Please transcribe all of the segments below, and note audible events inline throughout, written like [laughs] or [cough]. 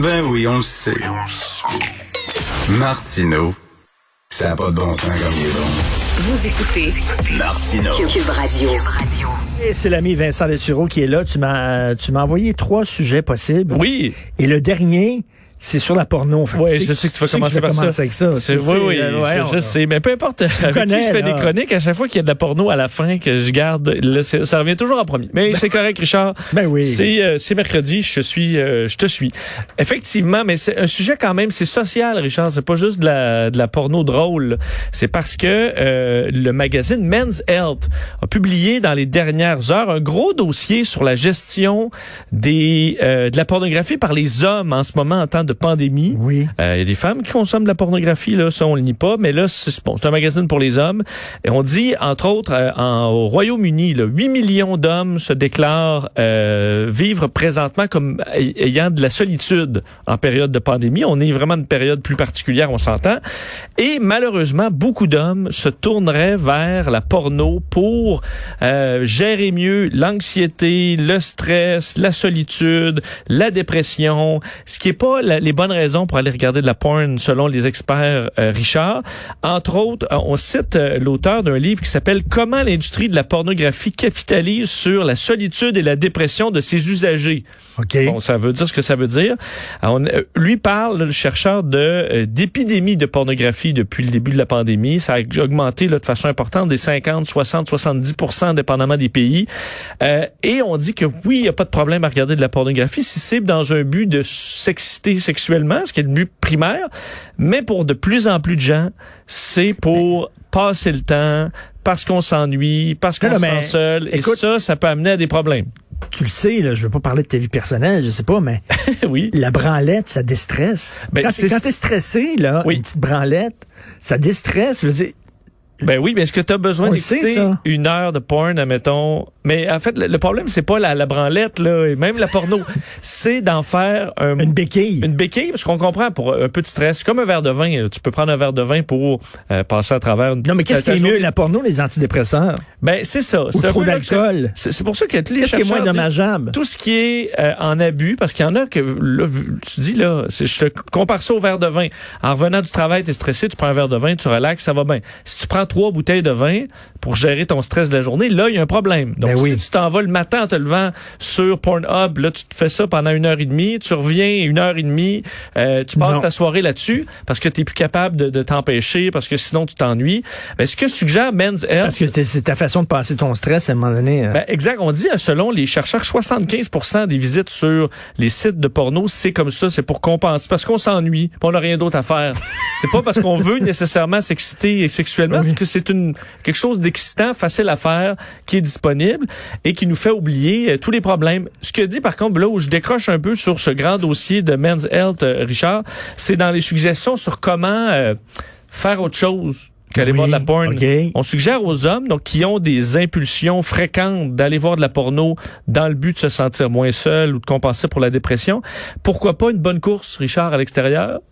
Ben oui, on le sait. Martineau, ça n'a pas de bon sens comme il est bon. Vous écoutez Martineau. Cube Radio. Et c'est l'ami Vincent Dessureau qui est là. Tu m'as, tu m'as envoyé trois sujets possibles. Oui. Et le dernier, c'est sur la porno. Fait Oui, tu je sais que tu vas commencer par ça. commencer avec ça. C'est- Tu oui, oui, euh, ouais, je, sais. Mais peu importe avec qui connais, je fais là. des chroniques, à chaque fois qu'il y a de la porno à la fin que je garde, là, ça revient toujours en premier. Mais c'est correct, Richard. Ben oui. C'est euh, c'est mercredi, je suis, euh, je te suis. Effectivement, mais c'est un sujet quand même, c'est social, Richard. C'est pas juste de la, de la porno drôle. C'est parce que euh, le magazine Men's Health a publié dans les dernières heures un gros dossier sur la gestion des euh, de la pornographie par les hommes en ce moment en temps de pandémie. Oui. Euh, Il y a des femmes qui consomment de la pornographie, là, ça on le nie pas, mais là c'est bon, c'est un magazine pour les hommes. Et on dit, entre autres, euh, en, au Royaume-Uni, là, 8 millions d'hommes se déclarent euh, vivre présentement comme ay- ayant de la solitude en période de pandémie. On est vraiment une période plus particulière, on s'entend. Et malheureusement, beaucoup d'hommes se tourneraient vers la porno pour euh, gérer mieux l'anxiété, le stress, la solitude, la dépression, ce qui est pas la- les bonnes raisons pour aller regarder de la porn selon les experts euh, Richard. Entre autres, euh, on cite euh, l'auteur d'un livre qui s'appelle Comment l'industrie de la pornographie capitalise sur la solitude et la dépression de ses usagers. OK. Bon, ça veut dire ce que ça veut dire. Alors, on- lui parle, le chercheur, de euh, d'épidémie de pornographie depuis le début de la pandémie. Ça a augmenté là, de façon importante des 50, 60, 70% dépendamment des pays. Euh, et on dit que oui, il n'y a pas de problème à regarder de la pornographie si c'est dans un but de s'exciter sexuellement, ce qui est le but primaire. Mais pour de plus en plus de gens, c'est pour passer le temps, parce qu'on s'ennuie, parce qu'on se sent seul. écoute- et ça, ça peut amener à des problèmes. Tu le sais, là, je veux pas parler de ta vie personnelle, je sais pas, mais [laughs] oui. la branlette, ça déstresse. Ben, quand quand t'es stressé, là, Oui. une petite branlette, ça déstresse. Je veux dire, Ben oui, mais est-ce que tu as besoin d'écouter une heure de porn, admettons? Mais en fait, le, le problème, c'est pas la, la branlette, là, et même la porno. [laughs] c'est d'en faire un, une béquille. une béquille, parce qu'on comprend, pour un peu de stress, comme un verre de vin. là. Tu peux prendre un verre de vin pour euh, passer à travers une Non, mais qu'est-ce qui est mieux, la porno les antidépresseurs? Ben, c'est ça. Ou trop d'alcool? C'est pour ça que les Qu'est-ce qui est moins disent- dommageable? tout ce qui est euh, en abus, parce qu'il y en a que, là, tu dis, là, je te compare ça au verre de vin. En revenant du travail, t'es stressé, tu prends un verre de vin, tu relaxes, ça va bien. Si tu prends trois bouteilles de vin pour gérer ton stress de la journée, là, il y a un problème. Donc, Ben oui. si tu t'en vas le matin en te levant sur Pornhub, là, tu te fais ça pendant une heure et demie, tu reviens une heure et demie, euh, tu passes Non. ta soirée là-dessus parce que t'es plus capable de, de t'empêcher, parce que sinon tu t'ennuies. Ben, ce que suggère Men's Health, Parce que c'est ta façon de passer ton stress à un moment donné. euh. ben, exact. On dit, euh, selon les chercheurs, 75% des visites sur les sites de porno, c'est comme ça, c'est pour compenser. Parce qu'on s'ennuie, on n'a rien d'autre à faire. c'est pas parce qu'on veut [laughs] nécessairement s'exciter sexuellement, Oui. Que c'est une quelque chose d'excitant, facile à faire, qui est disponible et qui nous fait oublier euh, tous les problèmes. Ce que dit, par contre, là où je décroche un peu sur ce grand dossier de Men's Health, euh, Richard, c'est dans les suggestions sur comment euh, faire autre chose qu'aller Oui, voir de la porn. On suggère aux hommes donc qui ont des impulsions fréquentes d'aller voir de la porno dans le but de se sentir moins seul ou de compenser pour la dépression. Pourquoi pas une bonne course, Richard, à l'extérieur? [laughs]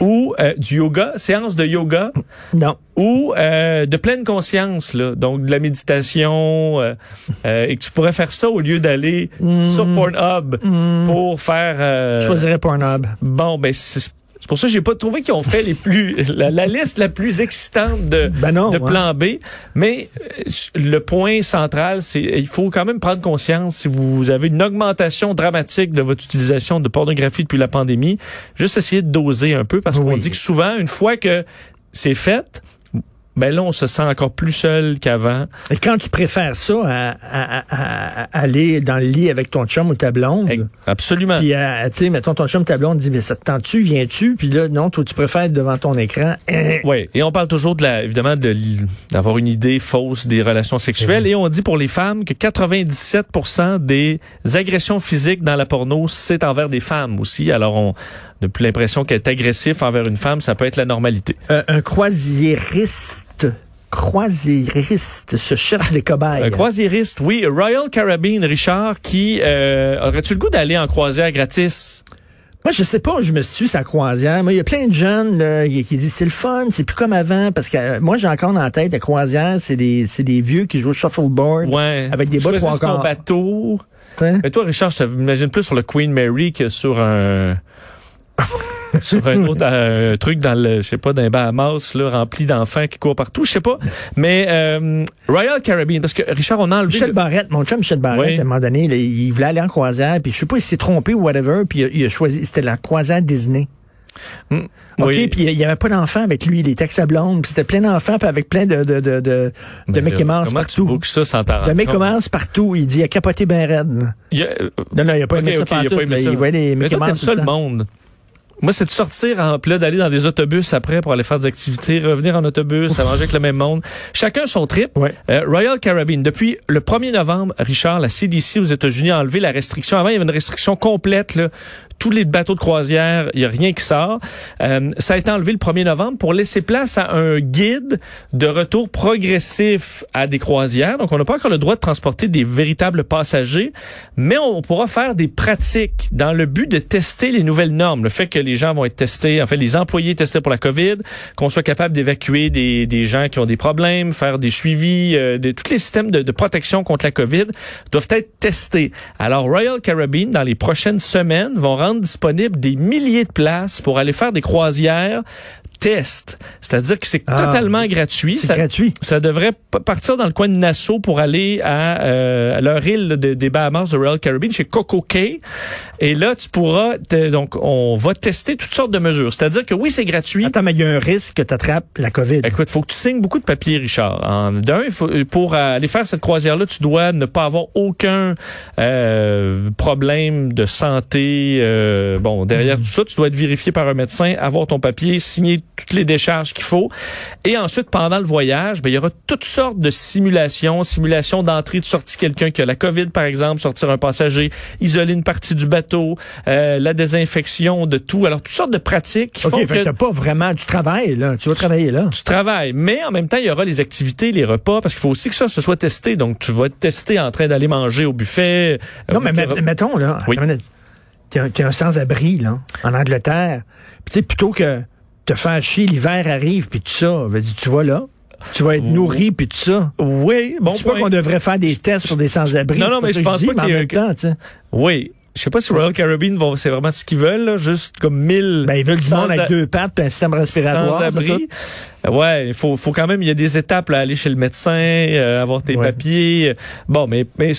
Ou euh, du yoga, séance de yoga? Non. ou euh, de pleine conscience, là, donc de la méditation, euh, euh, et que tu pourrais faire ça au lieu d'aller sur Pornhub pour faire... euh, Je choisirais Pornhub. Bon, ben c'est c'est pour ça que j'ai pas trouvé qu'ils ont fait les plus la, la liste la plus excitante de, Ben non, de ouais. plan B. Mais euh, le point central, c'est il faut quand même prendre conscience si vous avez une augmentation dramatique de votre utilisation de pornographie depuis la pandémie, juste essayer de doser un peu parce qu'on Oui. dit que souvent une fois que c'est fait, ben là on se sent encore plus seul qu'avant. Et quand tu préfères ça à, à- à- à- aller dans le lit avec ton chum ou ta blonde, Absolument. puis tu sais, mettons ton chum ou ta blonde dit, mais ça te tente-tu, viens-tu? Puis là, non, toi, tu préfères être devant ton écran. Hein. Oui, et on parle toujours de la, évidemment de d'avoir une idée fausse des relations sexuelles et on dit pour les femmes que 97% des agressions physiques dans la porno c'est envers des femmes aussi. Alors on n'a plus l'impression qu'être agressif envers une femme, ça peut être la normalité. Euh, un croisiériste, croisiériste se cherche des cobayes. Un croisiériste, oui, Royal Caribbean, Richard, qui euh, aurais-tu le goût d'aller en croisière gratis? Moi, je sais pas où je me suis sa croisière. Moi, il y a plein de jeunes là, qui disent c'est le fun, c'est plus comme avant. Parce que euh, moi, j'ai encore dans la tête, la croisière, c'est des, c'est des vieux qui jouent au shuffleboard. Ouais. Avec des ton quarts. bateau. Hein? Mais toi, Richard, je t'imagine plus sur le Queen Mary que sur un [laughs] sur un autre euh, truc dans le, je sais pas, les Bahamas, là, rempli d'enfants qui courent partout, je sais pas. Mais euh, Royal Caribbean, parce que Richard, on a enlevé... Michel le- Barrette, mon chum Michel Barrette, Oui. à un moment donné, là, il voulait aller en croisière, puis je sais pas, il s'est trompé ou whatever, puis il a, il a choisi, c'était la croisière Disney. Hmm. OK, Oui. puis il y avait pas d'enfants avec lui, il était avec sa blonde, puis c'était plein d'enfants, puis avec plein de, de, de, de, de comment tu partout. bookes ça sans t'en De compte? Mouse partout. Il dit, il a capoté ben raide. Il a- euh, Non, non, il a pas Ok, aimé ça ok, il a pas aimé ça. Il voyait les t'aimes Mouse. ça le monde. Moi, c'est de sortir en là, d'aller dans des autobus après pour aller faire des activités, revenir en autobus, à manger avec le même monde. Chacun son trip. Ouais. Euh, Royal Caribbean, depuis le 1er novembre, Richard, la CDC aux États-Unis a enlevé la restriction. Avant, il y avait une restriction complète. Là. Tous les bateaux de croisière, il n'y a rien qui sort. Euh, ça a été enlevé le 1er novembre pour laisser place à un guide de retour progressif à des croisières. Donc, on n'a pas encore le droit de transporter des véritables passagers, mais on pourra faire des pratiques dans le but de tester les nouvelles normes. Le fait que les gens vont être testés, en fait, les employés testés pour la COVID, qu'on soit capable d'évacuer des, des gens qui ont des problèmes, faire des suivis, euh, des, tous les systèmes de, de protection contre la COVID doivent être testés. Alors, Royal Caribbean, dans les prochaines semaines, vont rendre disponibles des milliers de places pour aller faire des croisières test. C'est-à-dire que c'est Ah, totalement gratuit. C'est gratuit. ça devrait partir dans le coin de Nassau pour aller à, euh, à leur île de- des Bahamas de Royal Caribbean, chez Coco Cay. Et là, tu pourras, donc, on va tester toutes sortes de mesures. C'est-à-dire que oui, c'est gratuit. Attends, mais il y a un risque que tu attrapes la COVID. Écoute, faut que tu signes beaucoup de papiers, Richard. En- D'un, faut- pour aller faire cette croisière-là, tu dois ne pas avoir aucun euh, problème de santé. euh, bon, derrière tout ça, tu dois être vérifié par un médecin, avoir ton papier, signer toutes les décharges qu'il faut. Et ensuite, pendant le voyage, ben, il y aura toutes sortes de simulations, simulations d'entrée, de sortie quelqu'un qui a la COVID, par exemple, sortir un passager, isoler une partie du bateau, euh, la désinfection de tout. Alors, toutes sortes de pratiques qui OK, font fait que t'as pas vraiment du travail, là. Tu vas travailler là. tu travailles, mais en même temps, il y aura les activités, les repas, parce qu'il faut aussi que ça se soit testé. Donc, tu vas être testé en train d'aller manger au buffet. Non, Euh, mais donc, met- mettons, là, Oui. t'es un, un sans-abri, là, en Angleterre. Puis, tu sais, plutôt que te faire chier, l'hiver arrive, puis tout ça, dire, tu vas là, tu vas être nourri, puis tout ça. Oui, bon c'est pas qu'on devrait faire des tests sur des sans-abri. Non, non, mais je pense dis, pas qu'il y un- temps, tu sais. Oui. Je sais pas si Royal Caribbean vont, c'est vraiment ce qu'ils veulent, là, juste comme 1000. Ben, ils veulent du monde avec a- deux pattes puis un système respiratoire. sans abri. Ouais, il faut, faut quand même, il y a des étapes, là, aller chez le médecin, euh, avoir tes Ouais. papiers. Bon, mais, mais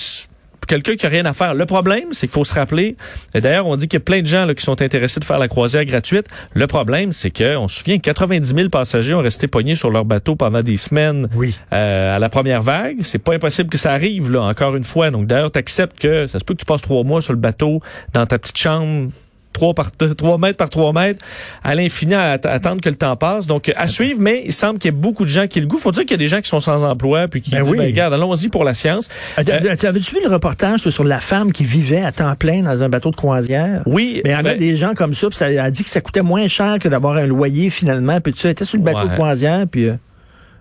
quelqu'un qui a rien à faire. Le problème, c'est qu'il faut se rappeler. et D'ailleurs, on dit qu'il y a plein de gens là, qui sont intéressés de faire la croisière gratuite. Le problème, c'est que on se souvient que 90 000 passagers ont resté pognés sur leur bateau pendant des semaines Oui. euh, à la première vague. C'est pas impossible que ça arrive, là, encore une fois. Donc, d'ailleurs, tu acceptes que ça se peut que tu passes trois mois sur le bateau, dans ta petite chambre, 3 par 3 mètres par 3 mètres, à l'infini à att- attendre que le temps passe. Donc, à suivre, mais il semble qu'il y ait beaucoup de gens qui aient le goût. Faut dire qu'il y a des gens qui sont sans emploi, puis qui Ben disent, oui. ben, regarde, allons-y pour la science. Euh, tu Avais-tu vu le reportage sur la femme qui vivait à temps plein dans un bateau de croisière? Oui, Mais il y en a ben, des gens comme ça, puis ça a dit que ça coûtait moins cher que d'avoir un loyer finalement. Puis tu sais, elle était sur le bateau Ouais. de croisière, puis euh,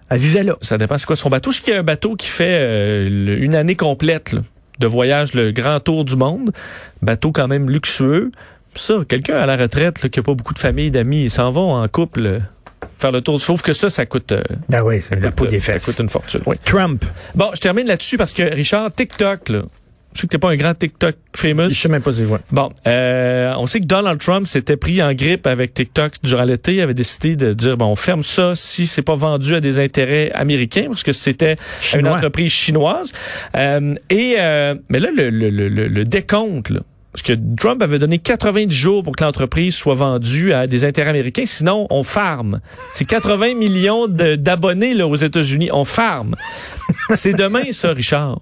elle vivait là. ça dépend c'est quoi son bateau? Je sais qu'il y a un bateau qui fait euh, le- une année complète là, de voyage, le grand tour du monde. Bateau quand même luxueux. Ça, quelqu'un à la retraite là, qui a pas beaucoup de famille, d'amis, ils s'en vont en couple euh, faire le tour. Sauf que ça, ça coûte, euh, Ben oui, la coûte, peau des ça coûte une fortune. Oui. Trump. Bon, je termine là-dessus parce que Richard, TikTok, là, je sais que t'es pas un grand TikTok famous. Je sais même pas c'est quoi. Bon, euh, on sait que Donald Trump s'était pris en grippe avec TikTok durant l'été. Il avait décidé de dire bon, on ferme ça si c'est pas vendu à des intérêts américains parce que c'était une entreprise chinoise. Euh, et euh, mais là, le, le, le, le- le décompte. Là, parce que Trump avait donné 90 jours pour que l'entreprise soit vendue à des intérêts américains. Sinon, on farme. C'est 80 millions d'abonnés là aux États-Unis. On farme. [laughs] C'est demain, ça, Richard.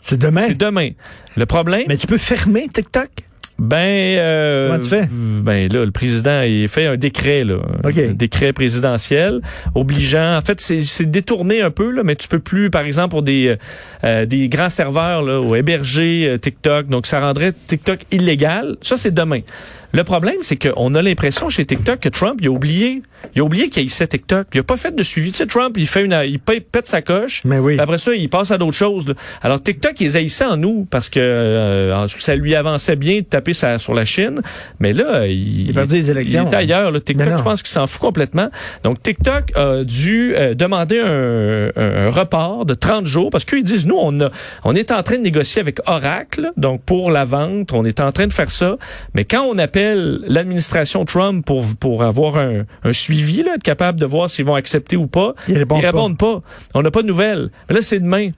C'est demain. C'est demain. Le problème, Mais tu peux fermer TikTok? Ben, euh, Comment tu fais? Ben là, le président, il fait un décret, là, OK. un décret présidentiel obligeant. En fait, c'est c'est détourné un peu, là, mais tu peux plus, par exemple, pour des euh, des grands serveurs là, ou héberger euh, TikTok, donc ça rendrait TikTok illégal. Ça, c'est demain. Le problème, c'est qu'on a l'impression chez TikTok que Trump, il a oublié, il a oublié qu'il haïssait TikTok. Il a pas fait de suivi. Tu sais, Trump, il fait une, il pète sa coche. Mais oui. Après ça, il passe à d'autres choses. là. Alors TikTok, ils haïssaient en nous parce que euh, ça lui avançait bien de taper sa- sur la Chine. Mais là, il, Il a perdu les élections. Il est ailleurs. Là. TikTok, je pense qu'il s'en fout complètement. Donc TikTok a dû euh, demander un, un- un report de 30 jours parce qu'ils disent, nous, on, a, on est en train de négocier avec Oracle, donc pour la vente, on est en train de faire ça. Mais quand on appelle appelle l'administration Trump pour, pour avoir un, un suivi, là, être capable de voir s'ils vont accepter ou pas. Ils répondent Ils répondent pas. On n'a pas de nouvelles. Mais là, c'est demain.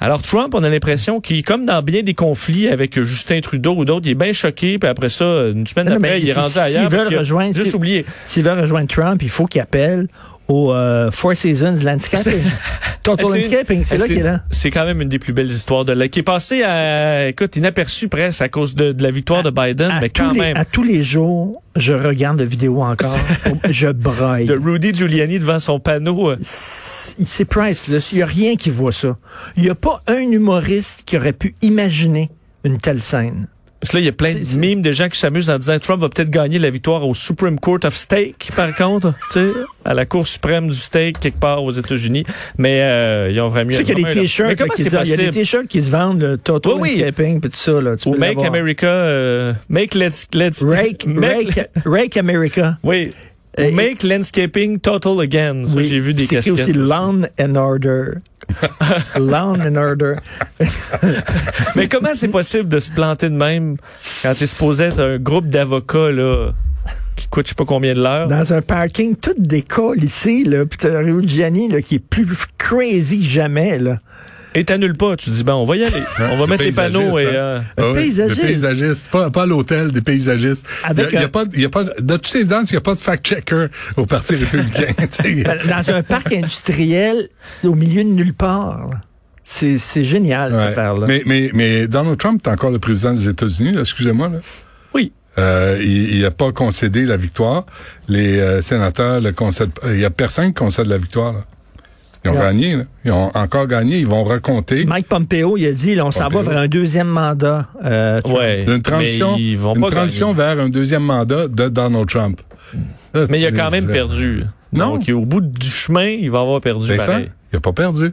Alors, Trump, on a l'impression qu'il, comme dans bien des conflits avec Justin Trudeau ou d'autres, il est bien choqué, puis après ça, une semaine Non, après, il est rendu s'ils ailleurs. veulent rejoindre- Juste oublié. S'il veut rejoindre Trump, il faut qu'il appelle au euh, Four Seasons Landscaping. Total [laughs] C'est- Landscaping, c'est là qu'il est là. C'est quand même une des plus belles histoires de là, qui est passée à, écoute, inaperçue presque à cause de, de la victoire de Biden, mais quand les, même. à tous les jours, je regarde la vidéo encore. [laughs] je braille. De Rudy Giuliani devant son panneau. euh, C'est c'est priceless. Il n'y a rien qui voit ça. Il n'y a pas un humoriste qui aurait pu imaginer une telle scène. Parce que là, il y a plein C'est- de c'est- mimes de gens qui s'amusent en disant Trump va peut-être gagner la victoire au Supreme Court of Steak, par contre, [laughs] tu sais, à la Cour suprême du steak quelque part aux États-Unis. Mais euh, ils ont vraiment Tu sais qu'il y a des t-shirts. Qui c'est disent- Il y a des possible? t-shirts qui se vendent, le Total Oui, oui. Landscaping, puis tout ça. Là, tu Ou Make. America, euh, Make Let's, Let's, Rake, [laughs] make, Rake, Rake America. oui. Ou Make Landscaping Total Again. Oui, j'ai vu des c'est casquettes. aussi Lawn and Order. [laughs] Lawn and Order. [laughs] Mais comment c'est possible de se planter de même quand t'es supposé être un groupe d'avocats, là, qui coûte je sais pas combien de l'heure? Dans un parking, tout décolle ici, là. Puis t'as Gianni, là, qui est plus crazy que jamais, là. Et t'annules pas. Tu dis, ben, on va y aller. [laughs] on va le mettre les panneaux et, paysagiste, euh, Ah oui, paysagiste. Des paysagistes. Pas, pas à l'hôtel, des paysagistes. Avec il y a, il y a pas, il y a pas, de toute évidence, il n'y a pas de fact-checker au Parti [laughs] républicain. sais. Dans un parc industriel, au milieu de nulle part. C'est c'est génial, cette Ouais. affaire-là. Mais, mais, mais Donald Trump est encore le président des États-Unis, là, excusez-moi. Là. oui. Euh, il n'a pas concédé la victoire. Les euh, sénateurs le concèdent pas. Il n'y a personne qui concède la victoire. Là. Ils ont Non. gagné. Là. Ils ont encore gagné. Ils vont raconter. Mike Pompeo, il a dit, là, on s'en va vers un deuxième mandat. Euh. Ouais. Une transition, Mais ils vont une pas transition gagner. vers un deuxième mandat de Donald Trump. Là, Mais il a quand même perdu. Non. Donc, au bout du chemin, il va avoir perdu C'est ça. Il n'a pas perdu.